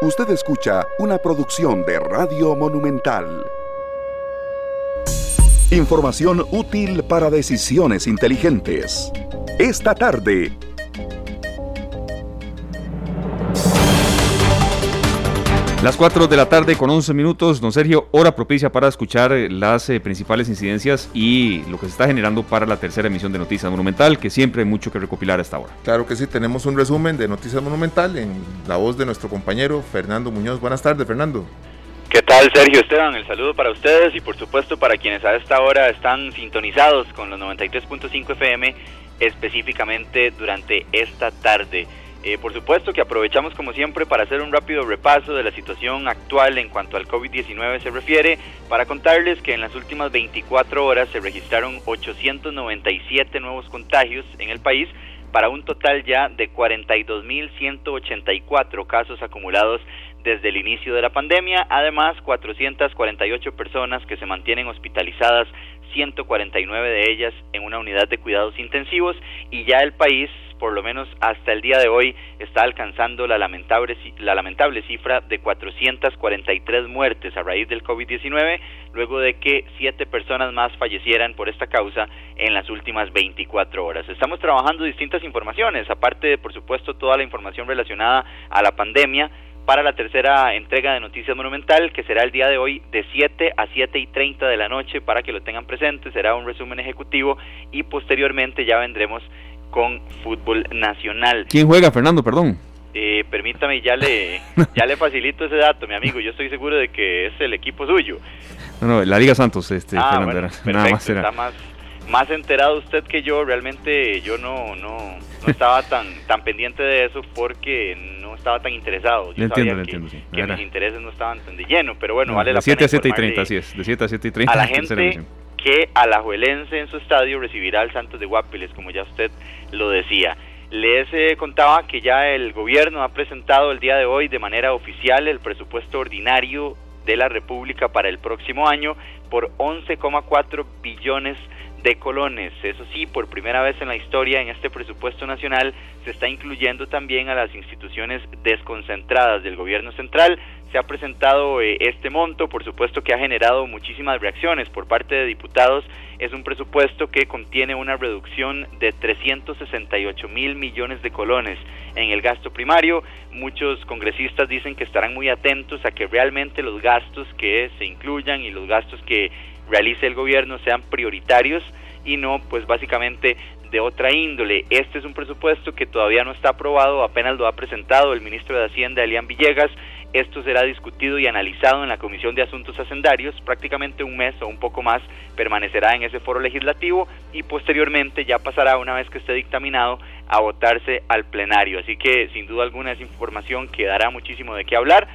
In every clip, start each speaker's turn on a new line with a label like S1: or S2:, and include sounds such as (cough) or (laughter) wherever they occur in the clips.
S1: Usted escucha una producción de Radio Monumental. Información útil para decisiones inteligentes. Esta tarde,
S2: Las 4 de la tarde con 11 minutos, don Sergio, hora propicia para escuchar eh, las eh, principales incidencias y lo que se está generando para la tercera emisión de Noticias Monumental, que siempre hay mucho que recopilar hasta ahora.
S3: Claro que sí, tenemos un resumen de Noticias Monumental en la voz de nuestro compañero Fernando Muñoz. Buenas tardes, Fernando.
S4: ¿Qué tal, Sergio Esteban? El saludo para ustedes y por supuesto para quienes a esta hora están sintonizados con los 93.5 FM, específicamente durante esta tarde. Eh, por supuesto que aprovechamos como siempre para hacer un rápido repaso de la situación actual en cuanto al COVID-19 se refiere, para contarles que en las últimas 24 horas se registraron 897 nuevos contagios en el país, para un total ya de 42.184 casos acumulados desde el inicio de la pandemia, además 448 personas que se mantienen hospitalizadas 149 de ellas en una unidad de cuidados intensivos y ya el país, por lo menos hasta el día de hoy, está alcanzando la lamentable, la lamentable cifra de 443 muertes a raíz del COVID-19, luego de que siete personas más fallecieran por esta causa en las últimas 24 horas. Estamos trabajando distintas informaciones, aparte de, por supuesto, toda la información relacionada a la pandemia, para la tercera entrega de Noticias Monumental, que será el día de hoy de 7 a 7 y 30 de la noche, para que lo tengan presente, será un resumen ejecutivo y posteriormente ya vendremos con fútbol nacional.
S2: ¿Quién juega, Fernando? Perdón.
S4: Eh, permítame, ya le, (laughs) ya le facilito ese dato, mi amigo. Yo estoy seguro de que es el equipo suyo.
S2: No, no, la Liga Santos, este,
S4: ah, Fernando, (laughs) nada más Está más, más enterado usted que yo. Realmente yo no, no, no estaba tan, tan pendiente de eso porque estaba tan interesado.
S2: Yo entiendo, sabía que, entiendo,
S4: que mis intereses no estaban tan de lleno, pero bueno, vale la
S2: de 7
S4: a
S2: 7 y 30, así es, de 7 a 7 y 30.
S4: A la (laughs) gente que Alajuelense en su estadio recibirá al Santos de Guapiles, como ya usted lo decía. Les eh, contaba que ya el gobierno ha presentado el día de hoy de manera oficial el presupuesto ordinario de la República para el próximo año por 11,4 billones de de colones. Eso sí, por primera vez en la historia en este presupuesto nacional se está incluyendo también a las instituciones desconcentradas del gobierno central. Se ha presentado eh, este monto, por supuesto que ha generado muchísimas reacciones por parte de diputados. Es un presupuesto que contiene una reducción de 368 mil millones de colones en el gasto primario. Muchos congresistas dicen que estarán muy atentos a que realmente los gastos que se incluyan y los gastos que realice el gobierno sean prioritarios y no pues básicamente de otra índole. Este es un presupuesto que todavía no está aprobado, apenas lo ha presentado el ministro de Hacienda, Elian Villegas. Esto será discutido y analizado en la Comisión de Asuntos Hacendarios. Prácticamente un mes o un poco más permanecerá en ese foro legislativo y posteriormente ya pasará, una vez que esté dictaminado, a votarse al plenario. Así que sin duda alguna es información que dará muchísimo de qué hablar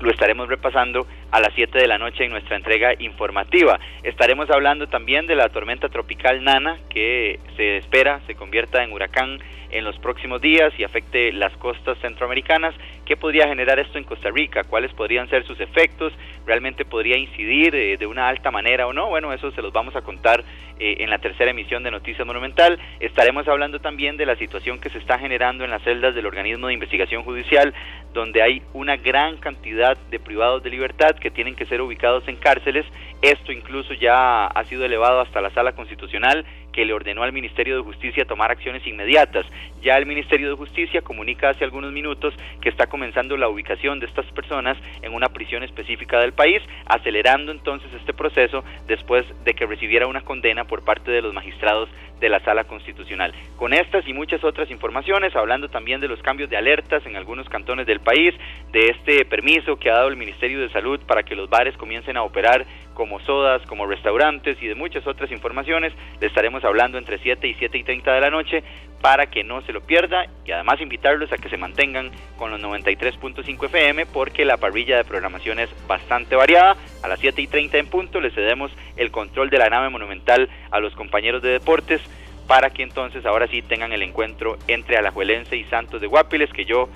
S4: lo estaremos repasando a las 7 de la noche en nuestra entrega informativa. Estaremos hablando también de la tormenta tropical Nana que se espera se convierta en huracán en los próximos días y afecte las costas centroamericanas. ¿Qué podría generar esto en Costa Rica? ¿Cuáles podrían ser sus efectos? ¿Realmente podría incidir eh, de una alta manera o no? Bueno, eso se los vamos a contar eh, en la tercera emisión de Noticias Monumental. Estaremos hablando también de la situación que se está generando en las celdas del organismo de investigación judicial, donde hay una gran cantidad de privados de libertad que tienen que ser ubicados en cárceles. Esto incluso ya ha sido elevado hasta la sala constitucional que le ordenó al Ministerio de Justicia tomar acciones inmediatas. Ya el Ministerio de Justicia comunica hace algunos minutos que está comenzando la ubicación de estas personas en una prisión específica del país, acelerando entonces este proceso después de que recibiera una condena por parte de los magistrados de la Sala Constitucional. Con estas y muchas otras informaciones, hablando también de los cambios de alertas en algunos cantones del país, de este permiso que ha dado el Ministerio de Salud para que los bares comiencen a operar como sodas, como restaurantes y de muchas otras informaciones. Le estaremos hablando entre 7 y 7 y 30 de la noche para que no se lo pierda y además invitarlos a que se mantengan con los 93.5 FM porque la parrilla de programación es bastante variada. A las 7 y 30 en punto le cedemos el control de la nave monumental a los compañeros de deportes para que entonces ahora sí tengan el encuentro entre Alajuelense y Santos de Guapiles que yo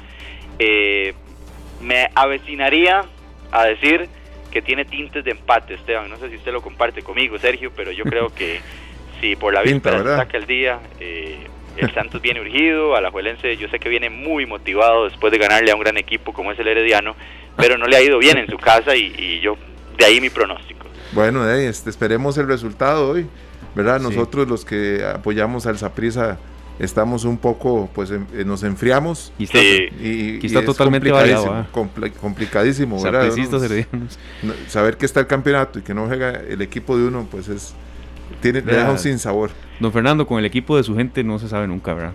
S4: eh, me avecinaría a decir que tiene tintes de empate, Esteban. No sé si usted lo comparte conmigo, Sergio, pero yo creo que (laughs) si por la víspera se saca el día, eh, El Santos viene urgido, Alajuelense yo sé que viene muy motivado después de ganarle a un gran equipo como es el Herediano, pero no le ha ido bien en su casa y, yo, de ahí mi pronóstico.
S3: Bueno, este, esperemos el resultado hoy, ¿verdad? Nosotros los que apoyamos al Saprisa estamos un poco, pues eh, nos enfriamos.
S2: Y está, y, está totalmente
S3: complicadísimo, complicadísimo ¿verdad? saber que está el campeonato y que no juega el equipo de uno, pues es tiene, le deja un sin sabor.
S2: Don Fernando, con el equipo de su gente no se sabe nunca, ¿verdad?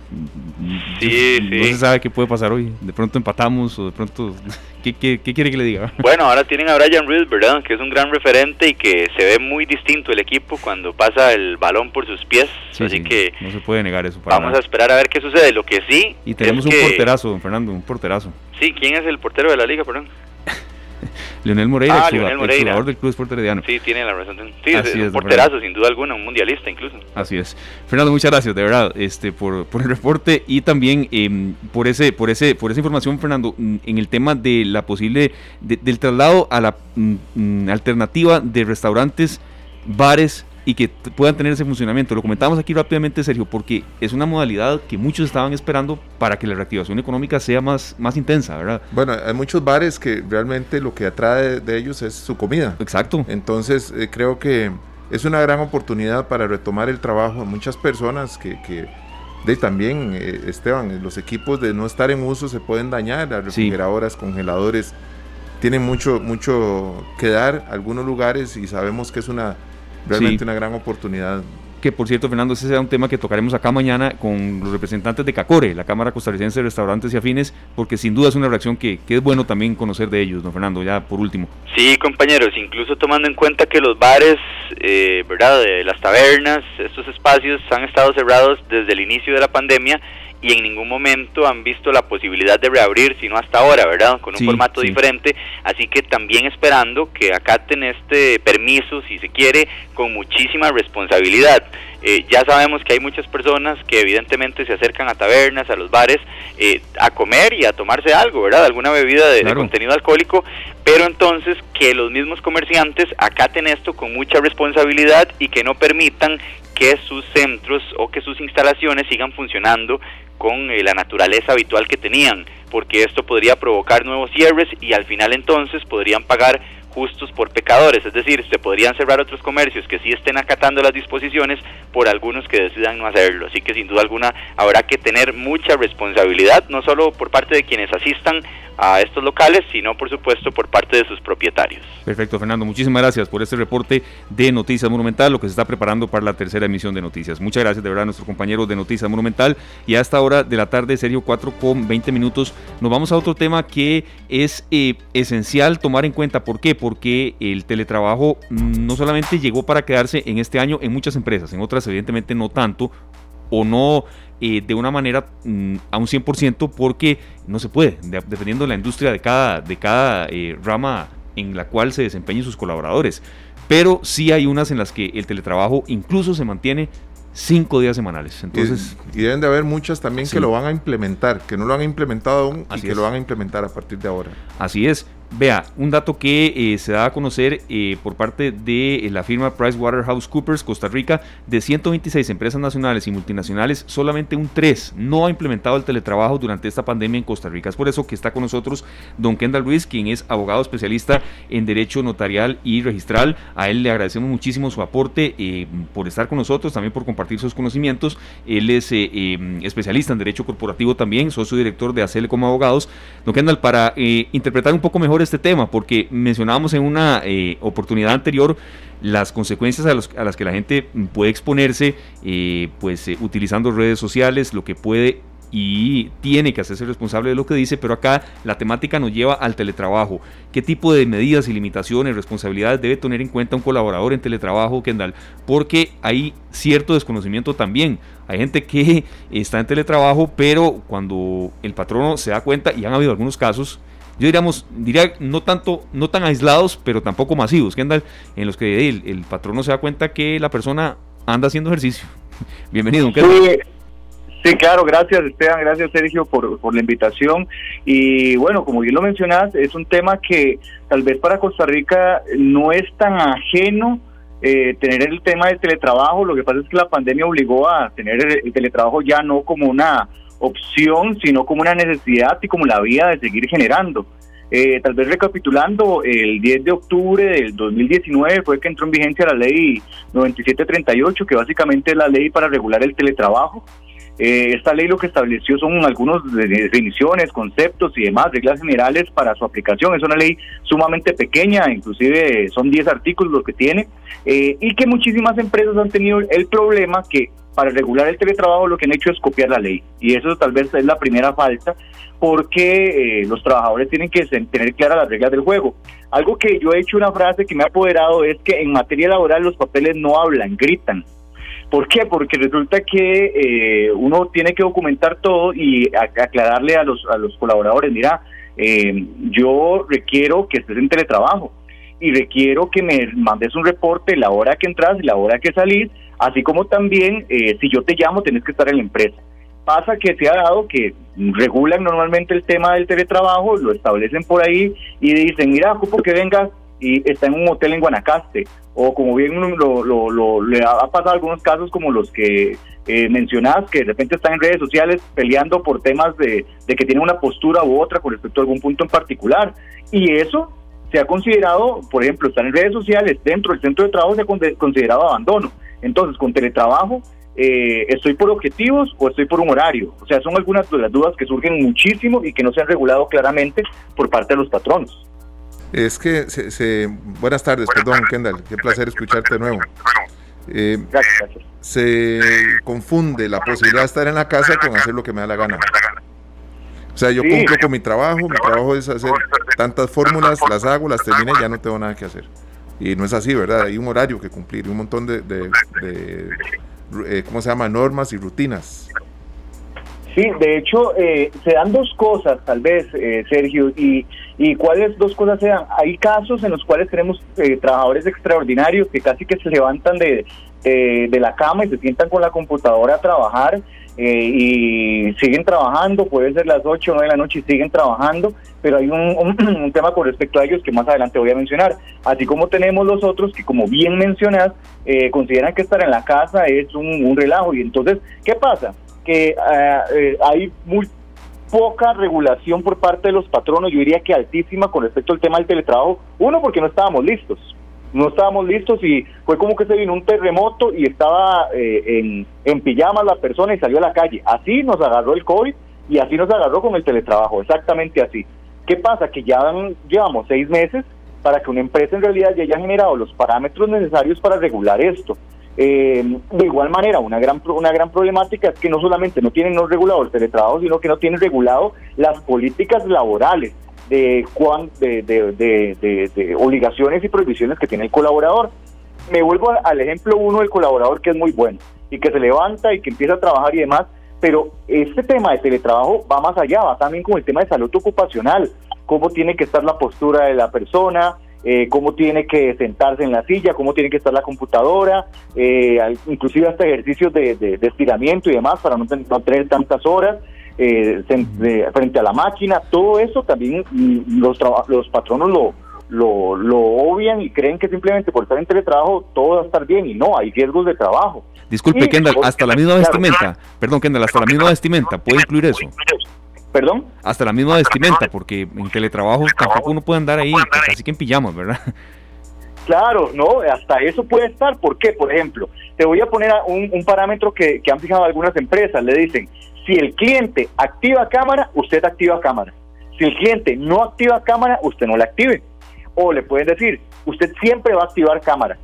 S4: Sí,
S2: no, sí. se sabe qué puede pasar hoy. De pronto empatamos o de pronto... (laughs) ¿Qué, qué, quiere que le diga? (laughs)
S4: Bueno, ahora tienen a Brian Reed, ¿verdad? Que es un gran referente y que se ve muy distinto el equipo cuando pasa el balón por sus pies. Así que...
S2: No se puede negar eso.
S4: vamos a esperar a ver qué sucede. Lo que sí...
S2: Y tenemos un porterazo, don Fernando, un porterazo.
S4: Sí, ¿quién es el portero de la liga, perdón? (laughs)
S2: Leonel Moreira,
S4: ah, el jugador
S2: del Club Sport Herediano.
S4: Sí, tiene la razón. Sí, es, un porterazo, sin duda alguna, un mundialista incluso.
S2: Así es. Fernando, muchas gracias, de verdad, este, por, por el reporte y también em, por ese, por ese, por esa información, Fernando, mm, en el tema de la posible, del traslado a la mm, mm, alternativa de restaurantes, bares y que puedan tener ese funcionamiento. Lo comentamos aquí rápidamente, Sergio, porque es una modalidad que muchos estaban esperando para que la reactivación económica sea más, más intensa, ¿verdad?
S3: Bueno, hay muchos bares que realmente lo que atrae de ellos es su comida.
S2: Exacto.
S3: Entonces, eh, creo que es una gran oportunidad para retomar el trabajo. Muchas personas que, que de también, eh, Esteban, los equipos de no estar en uso se pueden dañar, las refrigeradoras, congeladores, tienen mucho, mucho que dar algunos lugares y sabemos que es una realmente una gran oportunidad.
S2: Que por cierto, Fernando, ese será un tema que tocaremos acá mañana con los representantes de CACORE, la Cámara Costarricense de Restaurantes y Afines, porque sin duda es una reacción que, que es bueno también conocer de ellos, don Fernando, ya por último.
S4: Sí, compañeros, incluso tomando en cuenta que los bares, eh, ¿verdad?, de las tabernas, estos espacios han estado cerrados desde el inicio de la pandemia y en ningún momento han visto la posibilidad de reabrir, sino hasta ahora, ¿verdad? Con un formato diferente. Así que también esperando que acaten este permiso, si se quiere, con muchísima responsabilidad. Eh, ya sabemos que hay muchas personas que evidentemente se acercan a tabernas, a los bares, eh, a comer y a tomarse algo, ¿verdad? Alguna bebida de, de, contenido alcohólico, pero entonces que los mismos comerciantes acaten esto con mucha responsabilidad y que no permitan que sus centros o que sus instalaciones sigan funcionando con eh, la naturaleza habitual que tenían, porque esto podría provocar nuevos cierres y al final entonces podrían pagar justos por pecadores, es decir, se podrían cerrar otros comercios que sí estén acatando las disposiciones por algunos que decidan no hacerlo. Así que sin duda alguna habrá que tener mucha responsabilidad, no solo por parte de quienes asistan a estos locales, sino por supuesto por parte de sus propietarios.
S2: Perfecto, Fernando. Muchísimas gracias por este reporte de Noticias Monumental, lo que se está preparando para la tercera emisión de Noticias. Muchas gracias de verdad a nuestros compañeros de Noticias Monumental. Y a esta hora de la tarde, serio 4 con 20 minutos, nos vamos a otro tema que es eh, esencial tomar en cuenta. ¿Por qué? Porque el teletrabajo mm, no solamente llegó para quedarse en este año en muchas empresas, en otras evidentemente no tanto, o no eh, de una manera mm, a un 100% porque no se puede, dependiendo de la industria de cada, de cada eh, rama en la cual se desempeñen sus colaboradores. Pero sí hay unas en las que el teletrabajo incluso se mantiene cinco días semanales. Entonces,
S3: y, deben de haber muchas también que lo van a implementar, que no lo han implementado aún y que lo van a implementar a partir de ahora.
S2: Así es. Vea, un dato que eh, se da a conocer eh, por parte de eh, la firma PricewaterhouseCoopers Costa Rica, de 126 empresas nacionales y multinacionales, solamente un 3 no ha implementado el teletrabajo durante esta pandemia en Costa Rica. Es por eso que está con nosotros don Kendall Ruiz, quien es abogado especialista en Derecho Notarial y Registral. A él le agradecemos muchísimo su aporte por estar con nosotros, también por compartir sus conocimientos. Él es especialista en Derecho Corporativo también, socio director de ACL como abogados. Don Kendall, para interpretar un poco mejor este tema, porque mencionábamos en una eh, oportunidad anterior las consecuencias a, las que la gente puede exponerse, eh, pues eh, utilizando redes sociales, lo que puede y tiene que hacerse responsable de lo que dice, pero acá la temática nos lleva al teletrabajo. ¿Qué tipo de medidas y limitaciones, responsabilidades debe tener en cuenta un colaborador en teletrabajo, Kendall? Porque hay cierto desconocimiento también. Hay gente que está en teletrabajo, pero cuando el patrono se da cuenta, y han habido algunos casos, yo diríamos, diría no tanto, no tan aislados, pero tampoco masivos, Kendall, en los que el, el patrono se da cuenta que la persona anda haciendo ejercicio. (laughs) Bienvenido,
S5: Sí, sí, claro, gracias Esteban, gracias Sergio por, por la invitación. Y bueno, como bien lo mencionas, es un tema que tal vez para Costa Rica no es tan ajeno eh, tener el tema del teletrabajo. Lo que pasa es que la pandemia obligó a tener el, teletrabajo ya no como una opción, sino como una necesidad y como la vía de seguir generando. Eh, tal vez recapitulando, el 10 de octubre del 2019 fue que entró en vigencia la ley 9738, que básicamente es la ley para regular el teletrabajo. Eh, esta ley lo que estableció son algunas definiciones, conceptos y demás, reglas generales para su aplicación. Es una ley sumamente pequeña, inclusive son 10 artículos lo que tiene, eh, y que muchísimas empresas han tenido el problema que para regular el teletrabajo lo que han hecho es copiar la ley. Y eso tal vez es la primera falta, porque eh, los trabajadores tienen que tener claras las reglas del juego. Algo que yo he hecho una frase que me ha apoderado es que en materia laboral los papeles no hablan, gritan. ¿Por qué? Porque resulta que eh, uno tiene que documentar todo y aclararle a los, a los colaboradores, mira, eh, yo requiero que estés en teletrabajo y requiero que me mandes un reporte la hora que entras y la hora que salís, así como también eh, si yo te llamo tenés que estar en la empresa. Pasa que se ha dado que regulan normalmente el tema del teletrabajo, lo establecen por ahí y dicen, mira, ocupo que vengas y está en un hotel en Guanacaste. O como bien lo, lo, le ha pasado algunos casos como los que eh, mencionás, que de repente están en redes sociales peleando por temas de, de que tienen una postura u otra con respecto a algún punto en particular. Y eso se ha considerado, por ejemplo, estar en redes sociales dentro del centro de trabajo se ha considerado abandono. Entonces, con teletrabajo, eh, ¿estoy por objetivos o estoy por un horario? O sea, son algunas de las dudas que surgen muchísimo y que no se han regulado claramente por parte de los patronos.
S3: Es que, se, buenas tardes, perdón, Kendall, qué placer escucharte de nuevo. Eh, gracias, Se confunde la posibilidad de estar en la casa con hacer lo que me da la gana. O sea, yo cumplo con mi trabajo, mi trabajo es hacer tantas fórmulas, las hago, las termino y ya no tengo nada que hacer. Y no es así, ¿verdad? Hay un horario que cumplir un montón de, eh, ¿cómo se llama?, normas y rutinas.
S5: Sí, de hecho, eh, se dan dos cosas, tal vez, eh, Sergio, y, y cuáles dos cosas se dan. Hay casos en los cuales tenemos eh, trabajadores extraordinarios que casi que se levantan de, de la cama y se sientan con la computadora a trabajar y siguen trabajando, puede ser las 8 o 9 de la noche y siguen trabajando, pero hay un, (clears throat) un, tema con respecto a ellos que más adelante voy a mencionar. Así como tenemos los otros que, como bien mencionas, consideran que estar en la casa es un, un relajo. Y entonces, ¿qué pasa? que eh, eh, hay muy poca regulación por parte de los patronos, yo diría que altísima con respecto al tema del teletrabajo. Uno, porque no estábamos listos. No estábamos listos y fue como que se vino un terremoto y estaba eh, en, en pijama la persona y salió a la calle. Así nos agarró el COVID y así nos agarró con el teletrabajo, exactamente así. ¿Qué pasa? Que ya llevamos seis meses para que una empresa en realidad ya haya generado los parámetros necesarios para regular esto. Eh, de igual manera, una gran, una gran problemática es que no solamente no tienen no regulado el teletrabajo, sino que no tienen regulado las políticas laborales de, de, de, de, obligaciones y prohibiciones que tiene el colaborador. Me vuelvo al ejemplo uno del colaborador que es muy bueno y que se levanta y que empieza a trabajar y demás, pero este tema de teletrabajo va más allá, va también con el tema de salud ocupacional, cómo tiene que estar la postura de la persona, eh, cómo tiene que sentarse en la silla, cómo tiene que estar la computadora, eh, inclusive hasta ejercicios de, estiramiento y demás para no, tener tantas horas eh, frente a la máquina. Todo eso también mm, los, los patronos lo, lo, lo obvian y creen que simplemente por estar en teletrabajo todo va a estar bien y no, hay riesgos de trabajo.
S2: Disculpe, Kendall, hasta la misma vestimenta, perdón, Kendall, hasta la misma vestimenta, ¿puede incluir eso?
S5: ¿Perdón?
S2: Hasta la misma vestimenta, porque en teletrabajo tampoco uno puede andar ahí casi que en pijamas, ¿verdad?
S5: Claro, no, hasta eso puede estar. ¿Por qué? Por ejemplo, te voy a poner un, un parámetro que, que han fijado algunas empresas. Le dicen, si el cliente activa cámara, usted activa cámara. Si el cliente no activa cámara, usted no la active. O le pueden decir, usted siempre va a activar cámara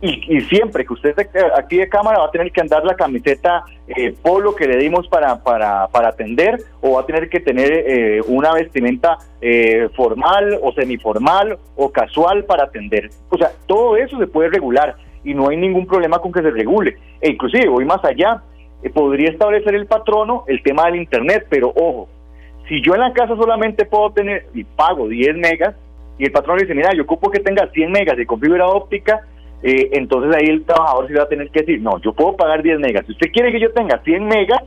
S5: y, siempre que usted active cámara va a tener que andar la camiseta eh, polo que le dimos para, para, para atender o va a tener que tener eh, una vestimenta eh, formal o semiformal o casual para atender. O sea, todo eso se puede regular y no hay ningún problema con que se regule. E inclusive, voy más allá, podría establecer el patrono el tema del Internet, pero ojo, si yo en la casa solamente puedo tener y pago 10 megas y el patrón dice, mira, yo ocupo que tenga 100 megas de fibra óptica, eh, entonces ahí el trabajador sí va a tener que decir, no, yo puedo pagar 10 megas. Si usted quiere que yo tenga 100 megas,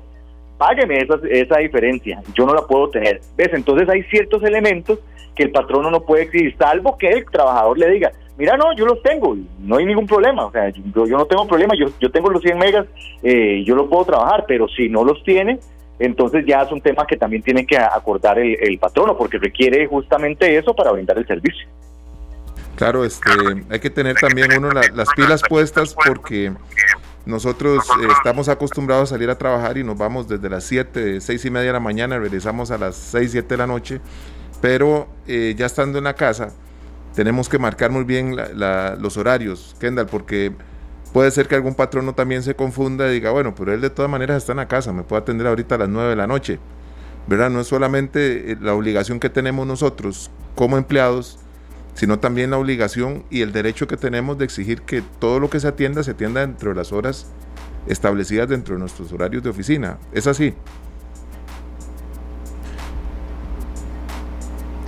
S5: págueme esa, esa diferencia. Yo no la puedo tener. ¿Ves? Entonces hay ciertos elementos que el patrono no puede exigir, salvo que el trabajador le diga, mira, no, yo los tengo, no hay ningún problema, o sea, yo, no tengo problema, yo, yo tengo los 100 megas, eh, yo lo puedo trabajar, pero si no los tiene, entonces ya es un tema que también tiene que acordar el, el patrono, porque requiere justamente eso para brindar el servicio.
S3: Claro, este, hay que tener también uno las pilas puestas porque nosotros eh, estamos acostumbrados a salir a trabajar y nos vamos desde las 7, 6 y media de la mañana, regresamos a las 6, 7 de la noche, pero eh, ya estando en la casa tenemos que marcar muy bien los horarios, Kendall, porque puede ser que algún patrono también se confunda y diga, bueno, pero él de todas maneras está en la casa, me puede atender ahorita a las 9 de la noche, ¿verdad? No es solamente eh, la obligación que tenemos nosotros como empleados, sino también la obligación y el derecho que tenemos de exigir que todo lo que se atienda se atienda dentro de las horas establecidas dentro de nuestros horarios de oficina. ¿Es así?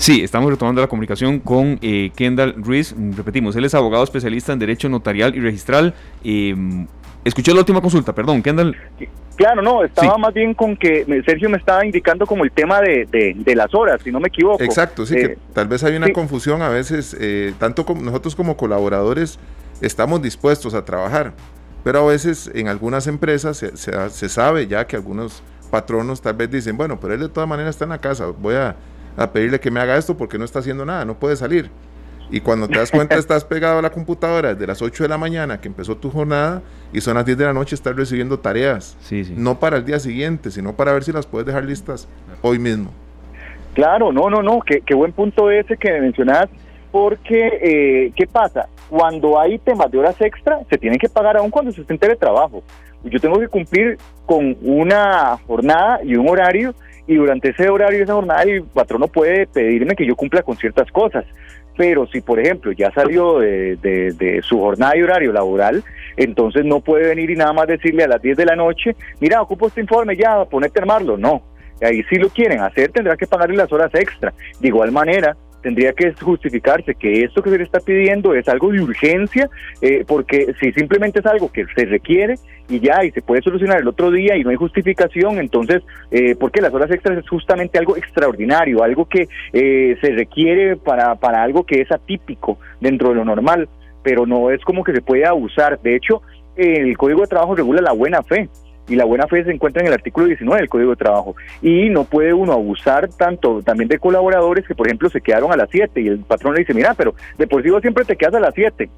S2: Sí, estamos retomando la comunicación con eh, Kendall Ruiz. Repetimos, él es abogado especialista en Derecho Notarial y Registral. Eh, escuché la última consulta, perdón, Kendall.
S5: Claro, no, estaba más bien con que Sergio me estaba indicando como el tema de, de, las horas, si no me equivoco.
S3: Exacto, sí, que eh, tal vez hay una confusión a veces, eh, tanto como nosotros como colaboradores estamos dispuestos a trabajar, pero a veces en algunas empresas se, se, sabe ya que algunos patronos tal vez dicen, bueno, pero él de todas maneras está en la casa, voy a, a pedirle que me haga esto porque no está haciendo nada, no puede salir. Y cuando te das cuenta (laughs) estás pegado a la computadora desde las 8 de la mañana que empezó tu jornada y son las 10 de la noche estás recibiendo tareas. No para el día siguiente, sino para ver si las puedes dejar listas hoy mismo.
S5: Claro, no, no, no, qué, qué buen punto ese que mencionas, porque eh, ¿qué pasa? Cuando hay temas de horas extra, se tienen que pagar aún cuando se esté en teletrabajo. Yo tengo que cumplir con una jornada y un horario y durante ese horario esa jornada el patrono puede pedirme que yo cumpla con ciertas cosas. Pero si, por ejemplo, ya salió de, de, su jornada y horario laboral, entonces no puede venir y nada más decirle a las 10 de la noche, mira, ocupo este informe ya, ponete a armarlo. No, ahí si lo quieren hacer tendrá que pagarle las horas extra. De igual manera, tendría que justificarse que esto que se le está pidiendo es algo de urgencia, eh, porque si simplemente es algo que se requiere y ya, y se puede solucionar el otro día y no hay justificación, entonces, eh, porque las horas extras es justamente algo extraordinario, algo que eh, se requiere para, para algo que es atípico dentro de lo normal, pero no es como que se puede abusar. De hecho, el Código de Trabajo regula la buena fe y la buena fe se encuentra en el artículo 19 del Código de Trabajo. Y no puede uno abusar tanto también de colaboradores que, por ejemplo, se quedaron a las 7 y el patrón le dice, mira, pero de por siempre te quedas a las 7.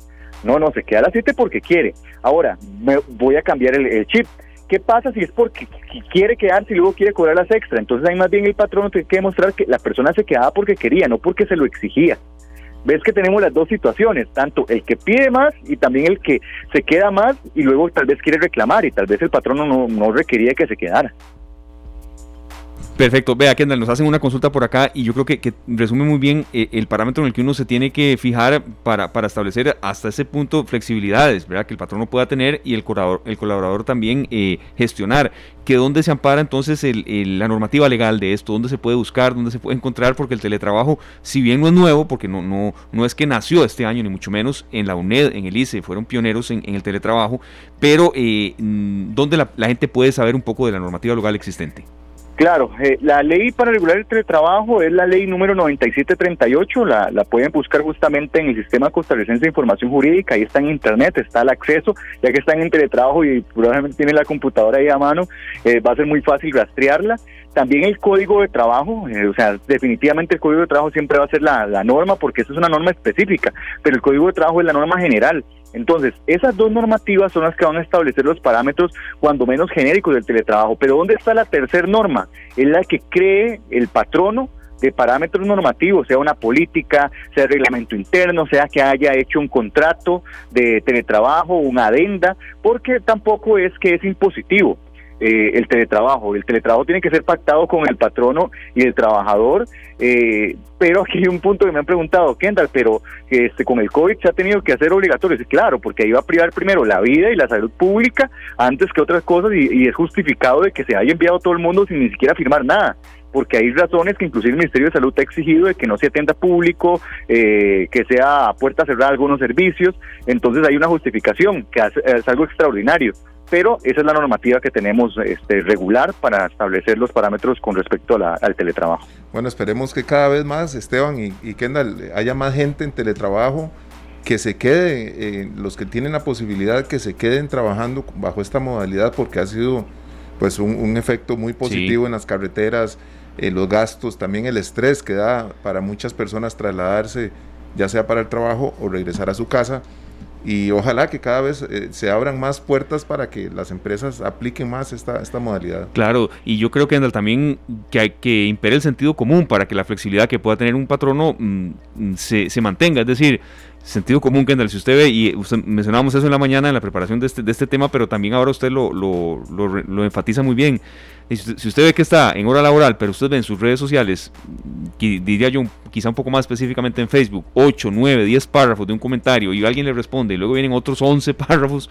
S5: No, no, se queda a las 7 porque quiere. Ahora, me voy a cambiar el, chip. ¿Qué pasa si es porque quiere quedarse y luego quiere cobrar las extra? Entonces ahí más bien el patrón tiene que demostrar que la persona se quedaba porque quería, no porque se lo exigía ves que tenemos las dos situaciones, tanto el que pide más y también el que se queda más y luego tal vez quiere reclamar y tal vez el patrón no, no requería que se quedara.
S2: Perfecto, vea Kendall, nos hacen una consulta por acá y yo creo que, resume muy bien eh, el parámetro en el que uno se tiene que fijar para, para, establecer hasta ese punto flexibilidades, ¿verdad? Que el patrón no pueda tener y el colaborador, el colaborador también eh, gestionar. Que dónde se ampara entonces el, la normativa legal de esto, dónde se puede buscar, dónde se puede encontrar, porque el teletrabajo, si bien no es nuevo, porque no, no, no es que nació este año, ni mucho menos en la UNED, en el ICE, fueron pioneros en, el teletrabajo, pero eh, mm, ¿dónde la, la gente puede saber un poco de la normativa legal existente?
S5: Claro, eh, la ley para regular el teletrabajo es la ley número 9738, la, la pueden buscar justamente en el Sistema Costarricense de Información Jurídica, ahí está en Internet, está el acceso, ya que están en teletrabajo y probablemente tienen la computadora ahí a mano, eh, va a ser muy fácil rastrearla. También el código de trabajo, eh, o sea, definitivamente el código de trabajo siempre va a ser la, la norma porque eso es una norma específica, pero el código de trabajo es la norma general entonces, esas dos normativas son las que van a establecer los parámetros cuando menos genéricos del teletrabajo. Pero ¿dónde está la tercera norma? Es la que cree el patrono de parámetros normativos, sea una política, sea reglamento interno, sea que haya hecho un contrato de teletrabajo, una adenda, porque tampoco es que es impositivo. Eh, el teletrabajo. El teletrabajo tiene que ser pactado con el patrono y el trabajador, eh, pero aquí hay un punto que me han preguntado, Kendall, pero este con el COVID se ha tenido que hacer obligatorio. claro, porque ahí va a privar primero la vida y la salud pública antes que otras cosas y, es justificado de que se haya enviado todo el mundo sin ni siquiera firmar nada porque hay razones que inclusive el Ministerio de Salud ha exigido de que no se atienda público, eh, que sea puerta cerrada algunos servicios, entonces hay una justificación, que es algo extraordinario pero esa es la normativa que tenemos este, regular para establecer los parámetros con respecto al teletrabajo.
S3: Bueno, esperemos que cada vez más, Esteban y, Kendall, haya más gente en teletrabajo que se queden, eh, los que tienen la posibilidad que se queden trabajando bajo esta modalidad porque ha sido pues un, efecto muy positivo en las carreteras, eh, los gastos, también el estrés que da para muchas personas trasladarse, ya sea para el trabajo o regresar a su casa. Y ojalá que cada vez eh, se abran más puertas para que las empresas apliquen más esta, esta modalidad.
S2: Claro, y yo creo que también que hay que impere el sentido común para que la flexibilidad que pueda tener un patrono mm, se, se mantenga. Es decir, sentido común, Kendall, si usted ve, y usted, mencionábamos eso en la mañana en la preparación de este, de este tema, pero también ahora usted lo, lo, lo, enfatiza muy bien. Si usted ve que está en hora laboral, pero usted ve en sus redes sociales, diría yo quizá un poco más específicamente en Facebook, 8, 9, 10 párrafos de un comentario y alguien le responde y luego vienen otros 11 (laughs) párrafos,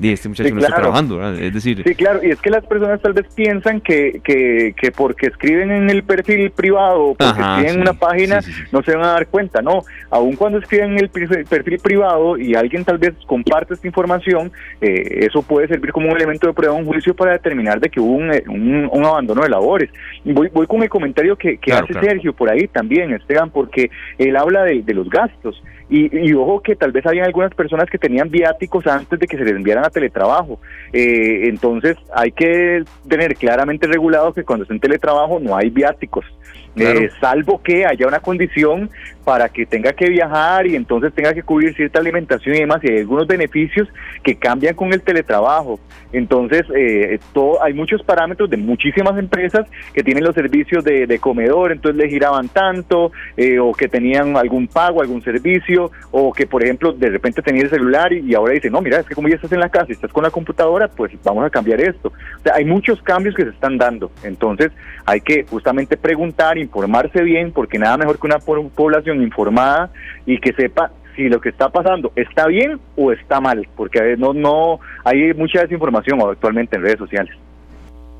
S2: de este muchacho no está trabajando, es decir...
S5: Sí, claro, y es que las personas tal vez piensan que, que, que porque escriben en el perfil privado o porque escriben en una página no se van a dar cuenta, no, aun cuando escriben en el perfil privado y alguien tal vez comparte esta información, eh, eso puede servir como un elemento de prueba en un juicio para determinar de que hubo un, eh, un, abandono de labores. Voy, voy con el comentario que, que hace Sergio por ahí también, Esteban, porque él habla de, de los gastos. Y, ojo que tal vez había algunas personas que tenían viáticos antes de que se les enviaran a teletrabajo. Eh, entonces hay que tener claramente regulado que cuando está en teletrabajo no hay viáticos. Eh, salvo que haya una condición para que tenga que viajar y entonces tenga que cubrir cierta alimentación y demás, y hay algunos beneficios que cambian con el teletrabajo. Entonces, eh, todo, hay muchos parámetros de muchísimas empresas que tienen los servicios de, comedor, entonces le giraban tanto, eh, o que tenían algún pago, algún servicio, o que, por ejemplo, de repente tenía el celular y, ahora dice, no, mira, es que como ya estás en la casa y estás con la computadora, pues vamos a cambiar esto. O sea, hay muchos cambios que se están dando. Entonces, hay que justamente preguntar informarse bien, porque nada mejor que una población informada y que sepa si lo que está pasando está bien o está mal, porque no, no hay mucha desinformación actualmente en redes sociales.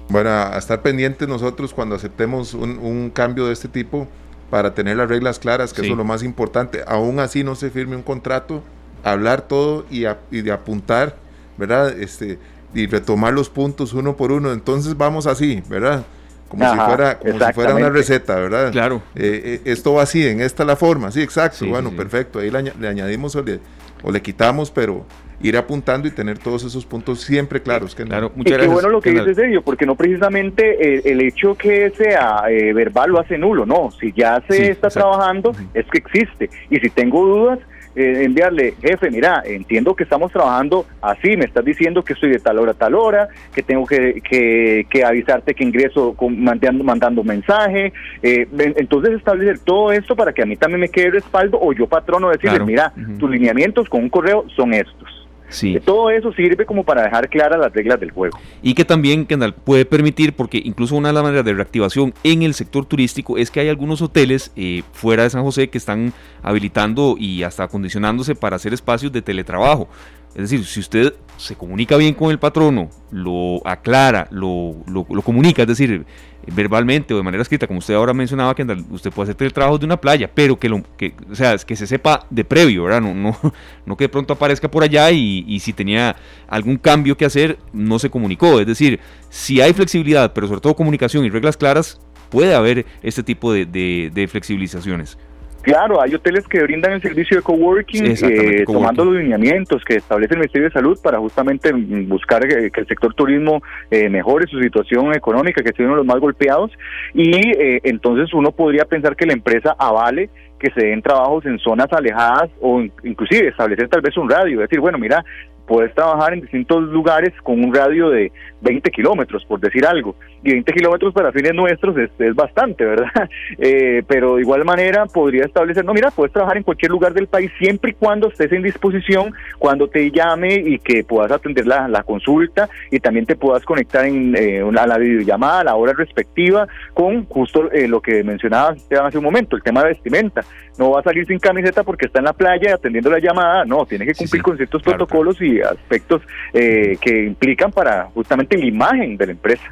S3: Bueno, a estar pendientes nosotros cuando aceptemos un, cambio de este tipo para tener las reglas claras, que eso es lo más importante. Aún así no se firme un contrato, hablar todo y, y de apuntar, ¿verdad? Este, y retomar los puntos uno por uno. Entonces vamos así, ¿verdad? Como si fuera como si fuera una receta, ¿verdad?
S2: Claro.
S3: Eh, eh, esto va así, en esta la forma, sí, exacto. bueno, perfecto. Ahí le, añadimos o le, o le, quitamos, pero ir apuntando y tener todos esos puntos siempre claros. Que
S2: claro,
S5: muchas gracias. bueno lo que dice Sergio, porque no precisamente el, hecho que sea eh, verbal lo hace nulo, no. Si ya se está trabajando, es que existe. Y si tengo dudas, eh, enviarle, jefe, mira, entiendo que estamos trabajando así, me estás diciendo que estoy de tal hora a tal hora, que tengo que, que, avisarte que ingreso con, mandando, mandando mensaje, eh, entonces establecer todo esto para que a mí también me quede respaldo o yo patrono decirle, mira, tus lineamientos con un correo son estos.
S2: Sí.
S5: todo eso sirve como para dejar claras las reglas del juego.
S2: Y que también, Kendall, puede permitir, porque incluso una de las maneras de reactivación en el sector turístico es que hay algunos hoteles eh, fuera de San José que están habilitando y hasta acondicionándose para hacer espacios de teletrabajo. Es decir, si usted se comunica bien con el patrono, lo aclara, lo, lo, comunica, es decir, verbalmente o de manera escrita, como usted ahora mencionaba, que usted puede hacer el trabajo de una playa, pero que, lo, que, o sea, que se sepa de previo, ¿verdad? No, no, (laughs) no que de pronto aparezca por allá y, si tenía algún cambio que hacer, no se comunicó. Es decir, si hay flexibilidad, pero sobre todo comunicación y reglas claras, puede haber este tipo de, de flexibilizaciones.
S5: Claro, hay hoteles que brindan el servicio de coworking, eh, tomando los lineamientos que establece el Ministerio de Salud para justamente buscar que, el sector turismo eh, mejore su situación económica, que sea uno de los más golpeados. Y eh, entonces uno podría pensar que la empresa avale que se den trabajos en zonas alejadas o inclusive establecer tal vez un radio, decir, bueno, mira, puedes trabajar en distintos lugares con un radio de 20 kilómetros, por decir algo. Y 20 kilómetros para fines nuestros es, es bastante, ¿verdad? (laughs) Eh, pero de igual manera podría establecer, no, mira, puedes trabajar en cualquier lugar del país siempre y cuando estés en disposición, cuando te llame y que puedas atender la, la consulta y también te puedas conectar en eh, a la videollamada a la hora respectiva con justo eh, lo que mencionaba Esteban hace un momento, el tema de vestimenta. No va a salir sin camiseta porque está en la playa atendiendo la llamada, no, tiene que cumplir con ciertos protocolos y aspectos eh, que implican para justamente la imagen de la empresa.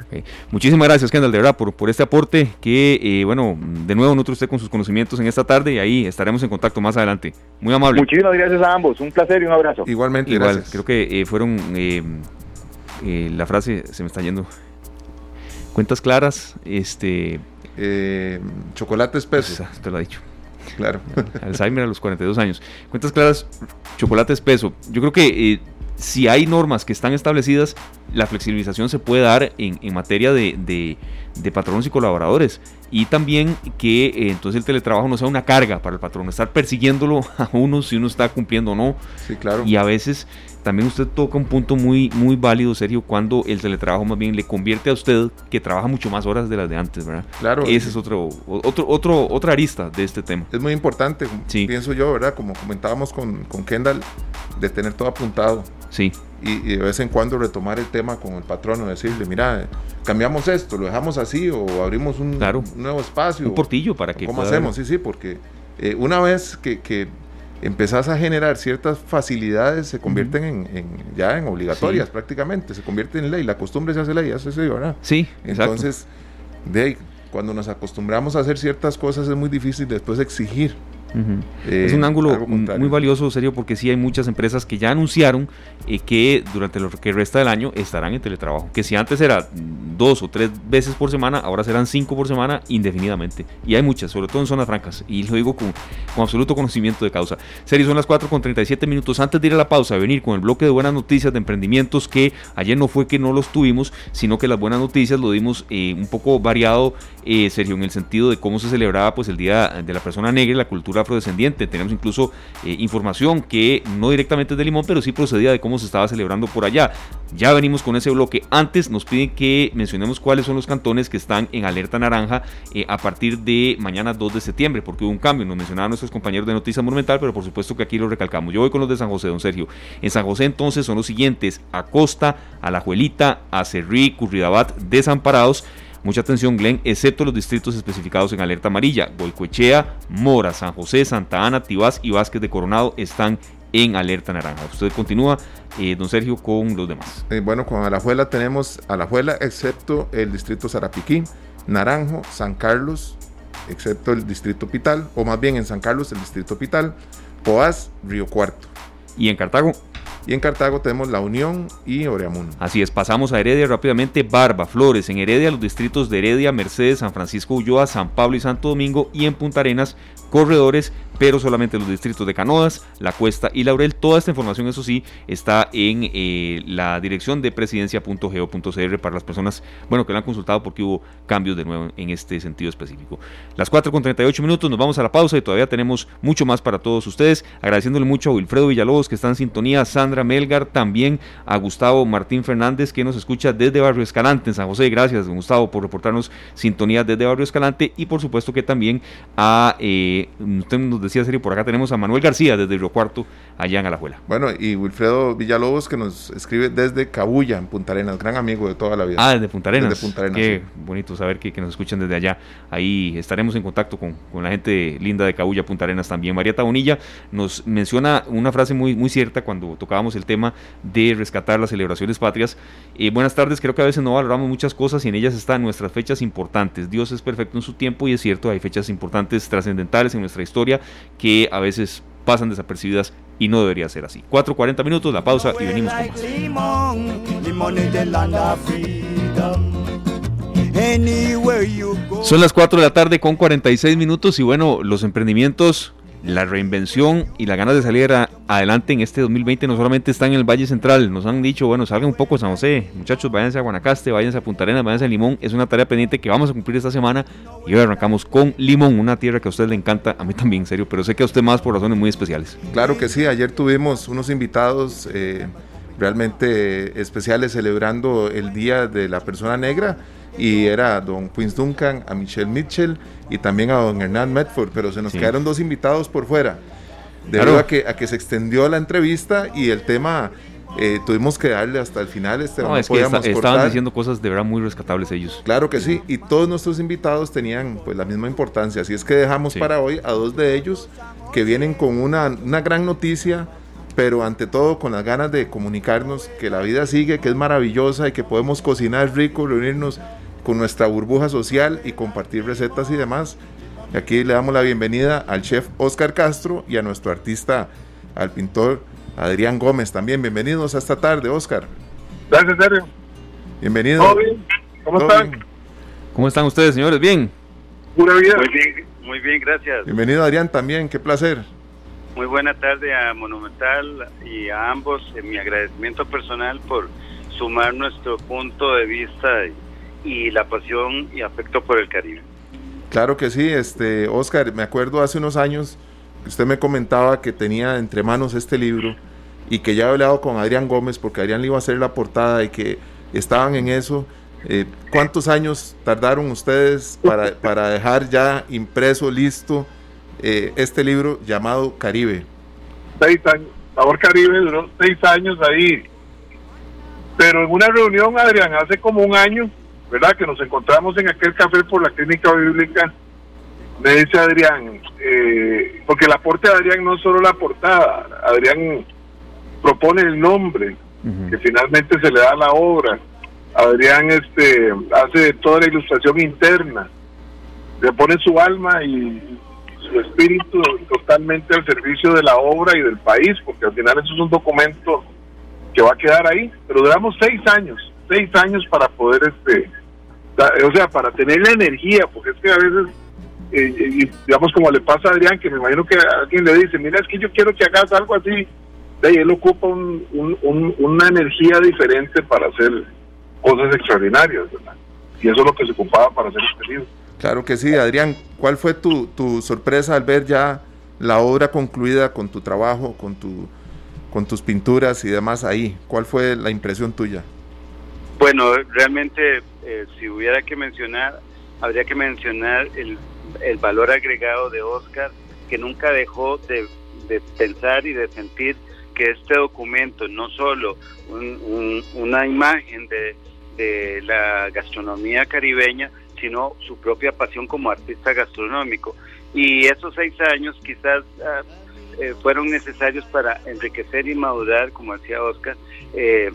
S2: Muchísimas gracias, Kendall, de verdad, por, por este aporte que, eh, bueno, de nuevo nutre usted con sus conocimientos en esta tarde y ahí estaremos en contacto más adelante. Muy amable.
S5: Muchísimas gracias a ambos, un placer y un abrazo.
S3: Igualmente,
S2: Igual, creo que eh, fueron, la frase se me está yendo, cuentas claras, este...
S3: chocolate espeso.
S2: te lo ha dicho.
S3: Claro.
S2: Alzheimer a los 42 años. Cuentas claras, chocolate espeso. Yo creo que eh, si hay normas que están establecidas, la flexibilización se puede dar en, materia de, patronos y colaboradores. Y también que eh, entonces el teletrabajo no sea una carga para el patrón, estar persiguiéndolo (laughs) a uno si uno está cumpliendo o no.
S3: Sí, claro.
S2: Y a veces también usted toca un punto muy, muy válido, Sergio, cuando el teletrabajo más bien le convierte a usted que trabaja mucho más horas de las de antes, ¿verdad?
S3: Claro.
S2: Ese es otro, otro, otro, otra arista de este tema.
S3: Es muy importante, pienso yo, ¿verdad? Como comentábamos con, con Kendall, de tener todo apuntado.
S2: Sí.
S3: Y, de vez en cuando retomar el tema con el patrono, decirle, mira, cambiamos esto, lo dejamos así o abrimos un, nuevo espacio.
S2: Un portillo para que...
S3: ¿Cómo hacemos? Sí, sí, porque eh, una vez que, que empezás a generar ciertas facilidades, se convierten en, ya en obligatorias prácticamente, se convierte en ley, la costumbre se hace ley, eso sí, ¿verdad?
S2: Sí,
S3: Entonces, de cuando nos acostumbramos a hacer ciertas cosas es muy difícil después exigir
S2: eh, es un ángulo muy valioso, serio, porque sí hay muchas empresas que ya anunciaron eh, que durante lo que resta del año estarán en teletrabajo. Que si antes era dos o tres veces por semana, ahora serán cinco por semana indefinidamente. Y hay muchas, sobre todo en zonas francas. Y lo digo con, absoluto conocimiento de causa. Serio, son las 4 con 37 minutos. Antes de ir a la pausa, venir con el bloque de buenas noticias de emprendimientos que ayer no fue que no los tuvimos, sino que las buenas noticias lo dimos eh, un poco variado, Sergio, en el sentido de cómo se celebraba pues el Día de la Persona Negra y la cultura afrodescendiente. Tenemos incluso eh, información que no directamente es de Limón, pero sí procedía de cómo se estaba celebrando por allá. Ya venimos con ese bloque. Antes nos piden que mencionemos cuáles son los cantones que están en alerta naranja eh, a partir de mañana 2 de septiembre, porque hubo un cambio. Nos mencionaban nuestros compañeros de Noticias Monumental, pero por supuesto que aquí lo recalcamos. Yo voy con los de San José, don Sergio. En San José entonces son los siguientes: Acosta, Alajuelita, Acerrí, Curridabat, Desamparados. Mucha atención, Glenn, excepto los distritos especificados en alerta amarilla. Goicoechea, Mora, San José, Santa Ana, Tibás y Vázquez de Coronado están en alerta naranja. Usted continúa, eh, don Sergio, con los demás.
S3: Eh, bueno, con Alajuela tenemos Alajuela, excepto el distrito Zarapiquí, Naranjo, San Carlos, excepto el distrito Pital, o más bien en San Carlos el distrito Pital, Poás, Río Cuarto.
S2: ¿Y en Cartago?
S3: Y en Cartago tenemos La Unión y Oreamuno.
S2: Así es, pasamos a Heredia rápidamente. Barba, Flores, en Heredia los distritos de Heredia, Mercedes, San Francisco Ulloa, San Pablo y Santo Domingo. Y en Punta Arenas, Corredores, pero solamente los distritos de Canoas, La Cuesta y Laurel. Toda esta información, eso sí, está en eh, la dirección de presidencia.go.cr para las personas, bueno, que la han consultado porque hubo cambios de nuevo en este sentido específico. Las 4 con 38 minutos, nos vamos a la pausa y todavía tenemos mucho más para todos ustedes. Agradeciéndole mucho a Wilfredo Villalobos que está en sintonía, a Sandra Melgar, también a Gustavo Martín Fernández que nos escucha desde Barrio Escalante en San José. Gracias, Gustavo, por reportarnos sintonía desde Barrio Escalante y por supuesto que también a, eh, usted nos decía serio, por acá tenemos a Manuel García desde Río Cuarto, allá en Alajuela.
S3: Bueno, y Wilfredo Villalobos que nos escribe desde Cabulla, en Punta Arenas, gran amigo de toda la vida.
S2: Ah, desde Punta Arenas. Desde Punta Arenas. Qué bonito saber que, nos escuchan desde allá. Ahí estaremos en contacto con, la gente linda de Cabulla, Punta Arenas también. María Tabonilla nos menciona una frase muy, muy cierta cuando el tema de rescatar las celebraciones patrias. Eh, buenas tardes, creo que a veces no valoramos muchas cosas y en ellas están nuestras fechas importantes. Dios es perfecto en su tiempo y es cierto, hay fechas importantes, trascendentales en nuestra historia que a veces pasan desapercibidas y no debería ser así. 4.40 minutos, la pausa y venimos con más. Son las 4 de la tarde con 46 minutos y bueno, los emprendimientos la reinvención y la ganas de salir adelante en este 2020 no solamente están en el Valle Central, nos han dicho, bueno, salgan un poco San José, muchachos, váyanse a Guanacaste, váyanse a Punta Arenas, váyanse a Limón, es una tarea pendiente que vamos a cumplir esta semana. Y hoy arrancamos con Limón, una tierra que a usted le encanta, a mí también, en serio, pero sé que a usted más por razones muy especiales.
S3: Claro que sí, ayer tuvimos unos invitados eh, realmente especiales celebrando el Día de la Persona Negra y era don Quince Duncan, a Michelle Mitchell y también a don Hernán Medford, pero se nos quedaron dos invitados por fuera. Debido a, que, a que se extendió la entrevista y el tema eh, tuvimos que darle hasta el final. Este,
S2: no, es que estaban diciendo cosas de verdad muy rescatables ellos.
S3: Claro que sí, y todos nuestros invitados tenían pues la misma importancia, así es que dejamos para hoy a dos de ellos que vienen con una, una gran noticia pero ante todo con las ganas de comunicarnos que la vida sigue, que es maravillosa y que podemos cocinar rico, reunirnos con nuestra burbuja social y compartir recetas y demás. aquí le damos la bienvenida al chef Oscar Castro y a nuestro artista, al pintor Adrián Gómez también. Bienvenidos a esta tarde, Oscar.
S6: Gracias, Sergio.
S3: Bienvenido.
S6: ¿Cómo están?
S2: ¿Cómo están ustedes, señores? ¿Bien?
S6: Pura vida. Muy bien, Muy bien, gracias.
S3: Bienvenido Adrián también, qué placer.
S6: Muy buena tarde a Monumental y a ambos. mi agradecimiento personal por sumar nuestro punto de vista y, la pasión y afecto por el Caribe.
S3: Claro que sí, este Oscar, me acuerdo hace unos años que usted me comentaba que tenía entre manos este libro y que ya había hablado con Adrián Gómez porque Adrián le iba a hacer la portada y que estaban en eso. Eh, ¿Cuántos años tardaron ustedes para, (laughs) para dejar ya impreso, listo, eh, este libro llamado Caribe?
S7: Seis años. Sabor Caribe duró seis años ahí. Pero en una reunión, Adrián, hace como un año, ¿verdad? Que nos encontramos en aquel café por la clínica bíblica. Me dice Adrián, eh, porque el aporte de Adrián no es solo la portada, Adrián propone el nombre, que finalmente se le da a la obra. Adrián este hace toda la ilustración interna, le pone su alma y su espíritu totalmente al servicio de la obra y del país, porque al final eso es un documento que va a quedar ahí, pero duramos seis años, seis años para poder, este, o sea, para tener la energía, porque es que a veces, eh, digamos como le pasa a Adrián, que me imagino que alguien le dice, mira, es que yo quiero que hagas algo así, ahí él ocupa una energía diferente para hacer cosas extraordinarias. Y eso es lo que se ocupaba para hacer este.
S3: Claro que sí, Adrián. ¿Cuál fue tu, tu sorpresa al ver ya la obra concluida con tu trabajo, con, tu, con tus pinturas y demás ahí? ¿Cuál fue la impresión tuya?
S6: Bueno, realmente, eh, si hubiera que mencionar, habría que mencionar el, el valor agregado de Oscar, que nunca dejó de, de, pensar y de sentir que este documento, no solo una imagen de, de la gastronomía caribeña, sino su propia pasión como artista gastronómico. Y esos seis años quizás ah, eh, fueron necesarios para enriquecer y madurar, como decía Oscar, eh,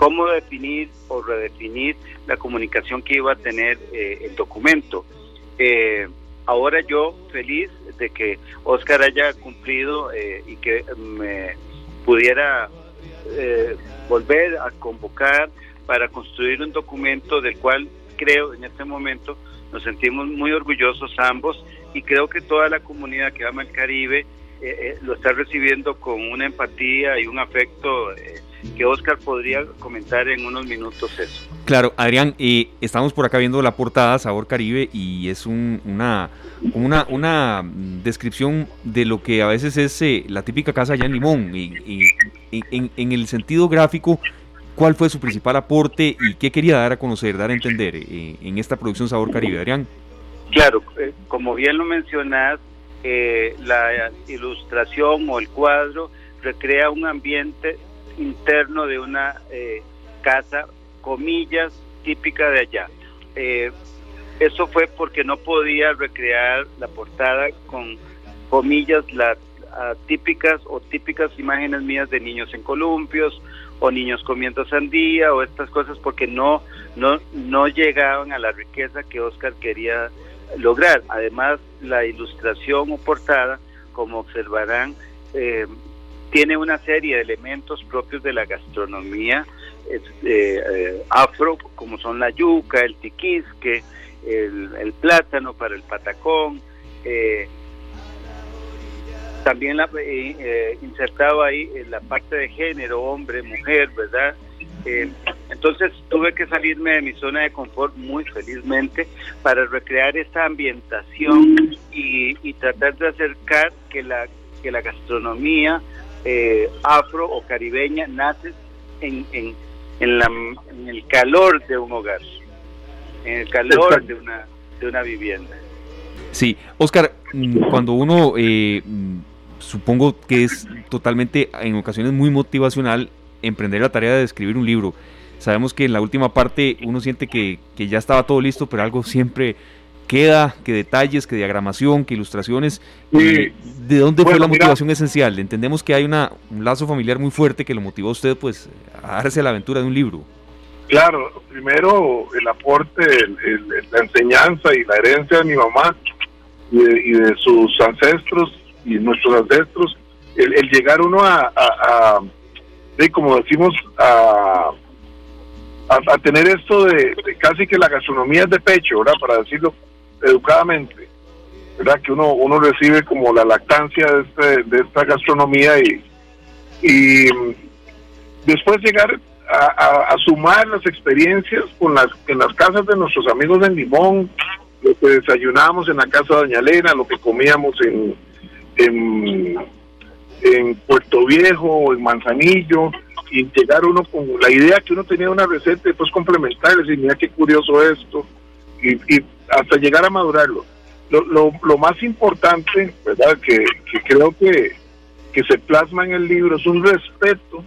S6: cómo definir o redefinir la comunicación que iba a tener eh, el documento. ahora yo feliz de que Oscar haya cumplido y que me pudiera volver a convocar para construir un documento del cual creo en este momento nos sentimos muy orgullosos ambos y creo que toda la comunidad que ama el Caribe eh, eh, lo está recibiendo con una empatía y un afecto eh, que Oscar podría comentar en unos minutos eso.
S2: Claro, Adrián, estamos por acá viendo la portada Sabor Caribe y es una, una, una descripción de lo que a veces es la típica casa allá en Limón y, en, en el sentido gráfico ¿Cuál fue su principal aporte y qué quería dar a conocer, dar a entender eh, en esta producción Sabor Caribe, Adrián?
S6: Claro, eh, como bien lo mencionas, eh, la ilustración o el cuadro recrea un ambiente interno de una casa, comillas, típica de allá. eso fue porque no podía recrear la portada con comillas las típicas o típicas imágenes mías de niños en columpios o niños comiendo sandía o estas cosas porque no, no, no llegaban a la riqueza que Oscar quería lograr. Además, la ilustración o portada, como observarán, eh, tiene una serie de elementos propios de la gastronomía eh, eh, afro, como son la yuca, el tiquisque, el, plátano para el patacón, eh, también la, eh, insertaba ahí en la parte de género, hombre, mujer, ¿verdad? Entonces tuve que salirme de mi zona de confort muy felizmente para recrear esta ambientación y, tratar de acercar que la, que la gastronomía afro o caribeña nace en, en, en, la, en el calor de un hogar, en el calor de una, de una vivienda.
S2: Sí, Oscar, mm, cuando uno eh, supongo que es totalmente, en ocasiones muy motivacional, emprender la tarea de escribir un libro. Sabemos que en la última parte uno siente que, ya estaba todo listo, pero algo siempre queda, que detalles, que diagramación, que ilustraciones. ¿De dónde fue la motivación esencial? Entendemos que hay una, un lazo familiar muy fuerte que lo motivó a usted pues, a darse la aventura de un libro.
S7: Claro, primero el aporte, la enseñanza y la herencia de mi mamá y de sus ancestros y nuestros ancestros, el, llegar uno a, de, como decimos, a, a, tener esto de, casi que la gastronomía es de pecho, ¿verdad? Para decirlo educadamente. ¿verdad? Que uno, uno recibe como la lactancia de, este, de esta gastronomía y, y después llegar a, sumar las experiencias con las, en las casas de nuestros amigos en Limón, lo que desayunábamos en la casa de Doña Elena, lo que comíamos en, en, en Puerto Viejo en Manzanillo, y llegar uno con la idea que uno tenía una receta y después y mira qué curioso esto, y hasta llegar a madurarlo. Lo, lo, lo más importante, ¿verdad? Que, que creo que, que se plasma en el libro es un respeto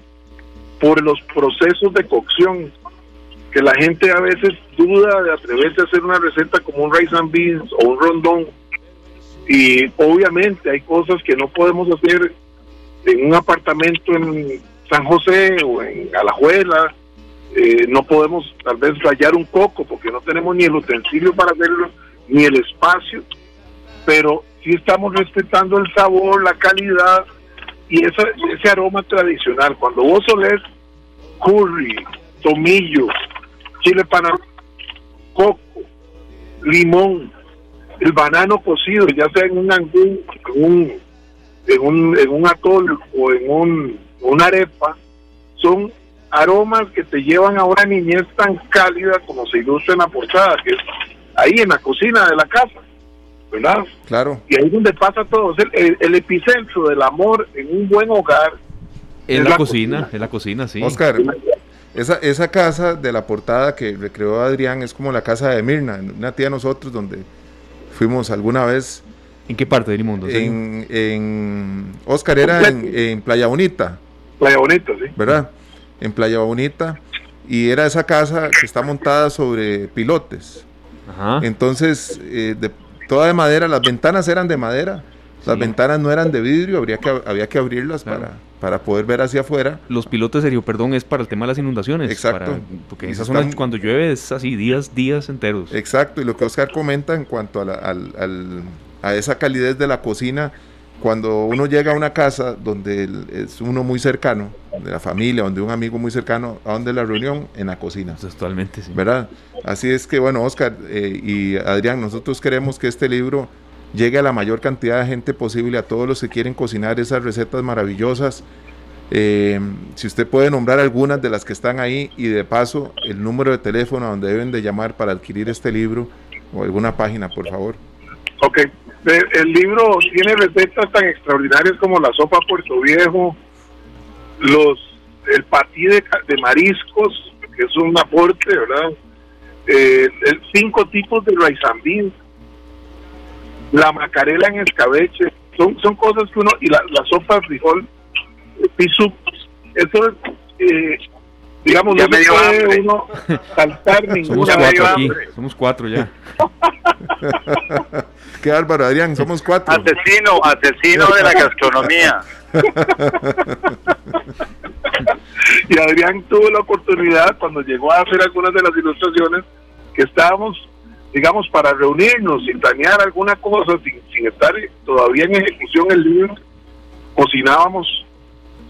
S7: por los procesos de cocción, que la gente a veces duda de atreverse a hacer una receta como un rice and beans o un rondón. Y obviamente hay cosas que no podemos hacer en un apartamento en San José o en Alajuela. Eh, no podemos tal vez rayar un coco porque no tenemos ni el utensilio para hacerlo, ni el espacio, pero sí estamos respetando el sabor, la calidad y ese, ese aroma tradicional. Cuando vos olés curry, tomillo, chile para coco, limón, el banano cocido, ya sea en un angún, en un, en un, en un atol o en un, una arepa, son aromas que te llevan a una niñez tan cálida como se ilustra en la portada, que es ahí en la cocina de la casa. ¿verdad?
S3: Claro.
S7: Y ahí es donde pasa todo. El, el, epicentro del amor en un buen hogar.
S2: En la, cocina, en la cocina, sí.
S3: Oscar, esa, esa casa de la portada que recreó Adrián es como la casa de Mirna, una tía de nosotros donde fuimos alguna vez.
S2: ¿En qué parte del mundo?
S3: En, en Oscar era en, Playa Bonita.
S7: Playa Bonita, sí.
S3: ¿Verdad? En Playa Bonita. Y era esa casa que está montada sobre pilotes. Ajá. Entonces, eh, de, toda de madera, las ventanas eran de madera, las ventanas no eran de vidrio, habría que, había que abrirlas para, para poder ver hacia afuera.
S2: Los pilotos serio, perdón, es para el tema de las inundaciones.
S3: Exacto.
S2: porque en esa zona cuando llueve es así días, días enteros.
S3: Exacto, y lo que Oscar comenta en cuanto a, al, a esa calidez de la cocina, cuando uno llega a una casa donde es uno muy cercano, de la familia, donde un amigo muy cercano, ¿a dónde la reunión? En la cocina.
S2: Totalmente, sí.
S3: ¿Verdad? Así es que, bueno, Oscar eh, y Adrián, nosotros queremos que este libro llegue a la mayor cantidad de gente posible, a todos los que quieren cocinar esas recetas maravillosas. Eh, si usted puede nombrar algunas de las que están ahí y de paso el número de teléfono donde deben de llamar para adquirir este libro o alguna página, por favor.
S7: Ok, el libro tiene recetas tan extraordinarias como la sopa Puerto Viejo, los el patí de, mariscos, que es un aporte, ¿verdad? Eh, el, cinco tipos de raizambín, la macarela en escabeche, son, son cosas que uno, y la, la sopa de frijol, piso, eso es, eh, digamos, no puede uno saltar (laughs) ninguna
S2: Somos cuatro aquí, somos cuatro ya. (laughs)
S3: Qué Álvaro, Adrián, somos cuatro.
S6: Asesino, asesino de la gastronomía. (laughs)
S7: y Adrián tuvo la oportunidad cuando llegó a hacer algunas de las ilustraciones que estábamos, digamos, para reunirnos, sin planear alguna cosa, sin, sin estar todavía en ejecución el libro, cocinábamos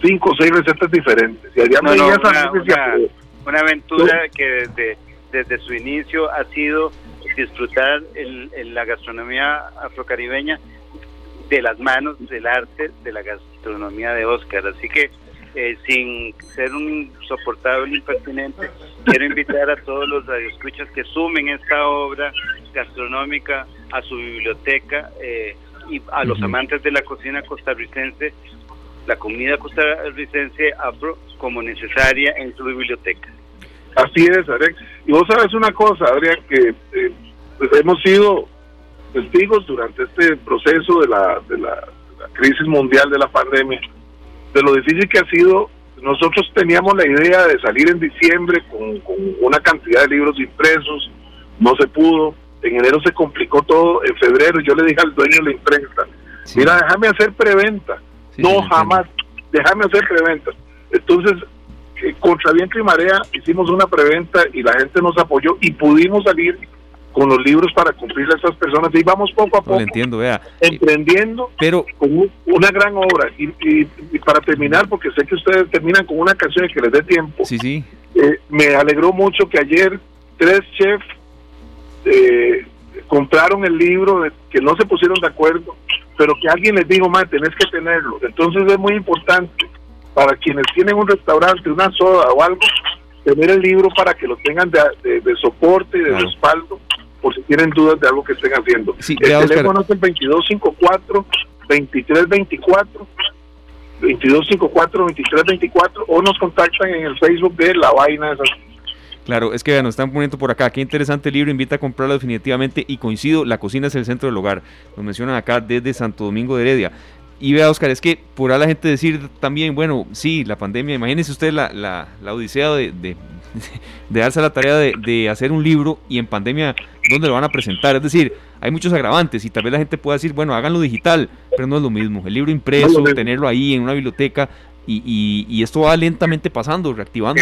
S7: cinco o seis recetas diferentes. Y Adrián
S6: no, una, una, aventura que desde, desde su inicio ha sido disfrutar el, la gastronomía afrocaribeña de las manos del arte de la gastronomía de Oscar. Así que, eh, sin ser un soportable impertinente, quiero invitar a todos los radioescuchas que sumen esta obra gastronómica a su biblioteca eh, y a los amantes de la cocina costarricense, la comida costarricense afro como necesaria en su biblioteca.
S7: Así es, Adrián. Y vos sabes una cosa, Adrián, que eh, pues hemos sido testigos durante este proceso de la, de la, crisis mundial de la pandemia, de lo difícil que ha sido. Nosotros teníamos la idea de salir en diciembre con, una cantidad de libros impresos, no se pudo, en enero se complicó todo, en febrero yo le dije al dueño de la imprenta, mira, déjame hacer preventa, no jamás, déjame hacer preventa. Entonces, eh, contra viento y marea hicimos una preventa y la gente nos apoyó y pudimos salir con los libros para cumplir a estas personas. Y vamos poco a poco
S2: entiendo, vea.
S7: emprendiendo
S2: pero
S7: con una gran obra. Y, para terminar porque sé que ustedes terminan con una canción y que les dé tiempo
S2: sí sí.
S7: eh, me alegró mucho que ayer tres chefs eh, compraron el libro, que no se pusieron de acuerdo, pero que alguien les dijo, más tenés que tenerlo. Entonces es muy importante para quienes tienen un restaurante, una soda o algo, tener el libro para que lo tengan de, de, soporte y de respaldo por si tienen dudas de algo que estén haciendo. el teléfono es el 2254 2324 2254 2324 o nos contactan en el Facebook de La Vaina de
S2: Claro, es que nos están poniendo por acá, qué interesante libro, invita a comprarlo definitivamente y coincido, la cocina es el centro del hogar, lo mencionan acá desde Santo Domingo de Heredia. Y vea, Oscar, es que podrá la gente decir también, bueno, sí, la pandemia, imagínense usted la, la, la odisea de, (laughs) de, darse la tarea de, de, hacer un libro y en pandemia, ¿dónde lo van a presentar? Es decir, hay muchos agravantes y tal vez la gente pueda decir, bueno, háganlo digital, pero no es lo mismo. El libro impreso, tenerlo ahí en una biblioteca y, y, y esto va lentamente pasando, reactivando.